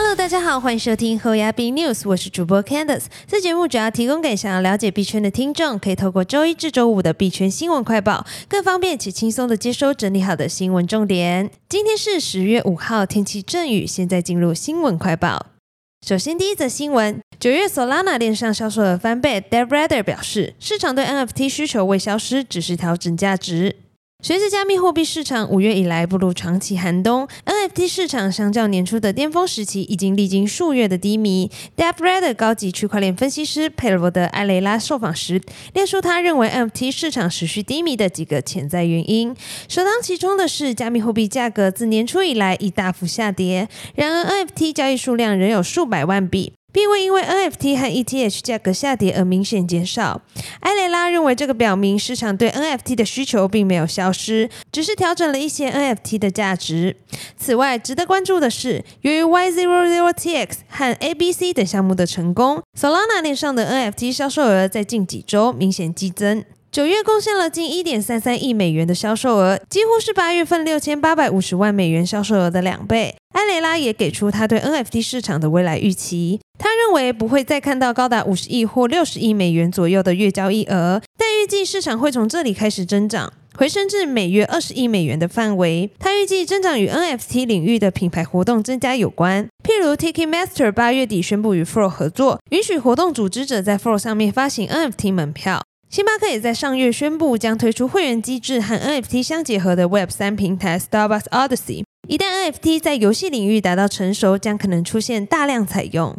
Hello，大家好，欢迎收听后牙币 News，我是主播 Candice。这节目主要提供给想要了解币圈的听众，可以透过周一至周五的币圈新闻快报，更方便且轻松的接收整理好的新闻重点。今天是十月五号，天气阵雨。现在进入新闻快报。首先，第一则新闻：九月 Solana 链上销售额翻倍。d e v r a d e r 表示，市场对 NFT 需求未消失，只是调整价值。随着加密货币市场五月以来步入长期寒冬，NFT 市场相较年初的巅峰时期，已经历经数月的低迷。d e v r a d e r 高级区块链分析师佩罗德埃雷拉受访时，列出他认为 NFT 市场持续低迷的几个潜在原因。首当其冲的是，加密货币价格自年初以来已大幅下跌，然而 NFT 交易数量仍有数百万笔。并未因为 NFT 和 ETH 价格下跌而明显减少。埃雷拉认为，这个表明市场对 NFT 的需求并没有消失，只是调整了一些 NFT 的价值。此外，值得关注的是，由于 Y00TX 和 ABC 等项目的成功，Solana 链上的 NFT 销售额在近几周明显激增。九月贡献了近一点三三亿美元的销售额，几乎是八月份六千八百五十万美元销售额的两倍。埃雷拉也给出他对 NFT 市场的未来预期，认为不会再看到高达五十亿或六十亿美元左右的月交易额，但预计市场会从这里开始增长，回升至每月二十亿美元的范围。他预计增长与 NFT 领域的品牌活动增加有关，譬如 Tiki Master 八月底宣布与 Flow 合作，允许活动组织者在 Flow 上面发行 NFT 门票。星巴克也在上月宣布将推出会员机制和 NFT 相结合的 Web 三平台 Starbucks Odyssey。一旦 NFT 在游戏领域达到成熟，将可能出现大量采用。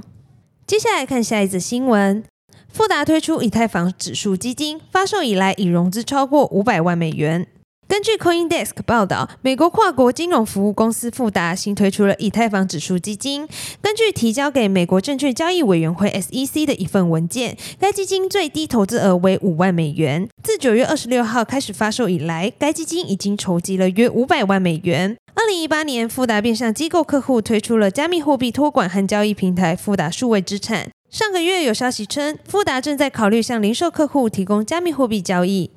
接下来看下一则新闻：富达推出以太坊指数基金，发售以来已融资超过五百万美元。根据 CoinDesk 报道，美国跨国金融服务公司富达新推出了以太坊指数基金。根据提交给美国证券交易委员会 SEC 的一份文件，该基金最低投资额为五万美元。自九月二十六号开始发售以来，该基金已经筹集了约五百万美元。二零一八年，富达便向机构客户推出了加密货币托管和交易平台富达数位资产。上个月有消息称，富达正在考虑向零售客户提供加密货币交易。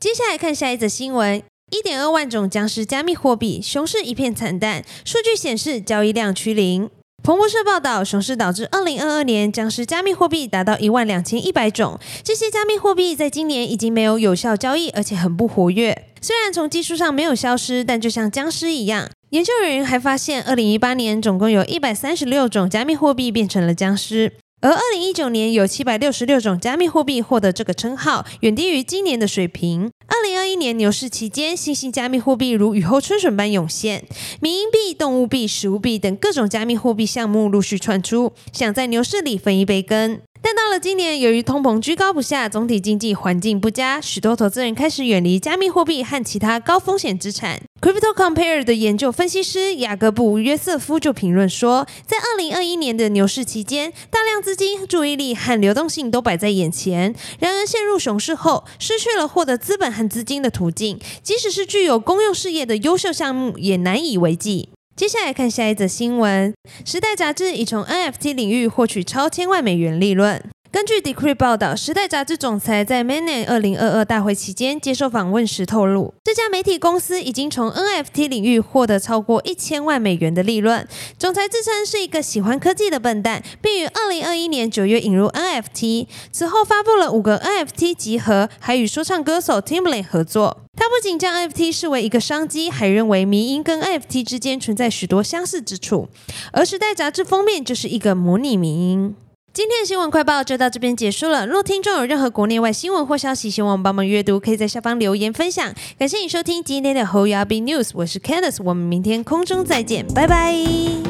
接下来看下一则新闻。一点二万种僵尸加密货币，熊市一片惨淡。数据显示，交易量趋零。彭博社报道，熊市导致二零二二年僵尸加密货币达到一万两千一百种。这些加密货币在今年已经没有有效交易，而且很不活跃。虽然从技术上没有消失，但就像僵尸一样。研究人员还发现，二零一八年总共有一百三十六种加密货币变成了僵尸。而二零一九年有七百六十六种加密货币获得这个称号，远低于今年的水平。二零二一年牛市期间，新兴加密货币如雨后春笋般涌现，民营币、动物币、食物币等各种加密货币项目陆续窜出，想在牛市里分一杯羹。但到了今年，由于通膨居高不下，总体经济环境不佳，许多投资人开始远离加密货币和其他高风险资产。Crypto Compare 的研究分析师雅各布约瑟夫就评论说，在二零二一年的牛市期间，大量资金、注意力和流动性都摆在眼前。然而，陷入熊市后，失去了获得资本和资金的途径，即使是具有公用事业的优秀项目，也难以为继。接下来看下一则新闻，《时代》杂志已从 NFT 领域获取超千万美元利润。根据 Decree 报道，《时代》杂志总裁在 m a n a 二零二二大会期间接受访问时透露，这家媒体公司已经从 NFT 领域获得超过一千万美元的利润。总裁自称是一个喜欢科技的笨蛋，并于二零二一年九月引入 NFT，此后发布了五个 NFT 集合，还与说唱歌手 Timbaland 合作。他不仅将 NFT 视为一个商机，还认为迷音跟 NFT 之间存在许多相似之处，而《时代》杂志封面就是一个模拟迷音。今天的新闻快报就到这边结束了。若听众有任何国内外新闻或消息，希望帮忙阅读，可以在下方留言分享。感谢你收听今天的 h o y a b News，我是 Candice，我们明天空中再见，拜拜。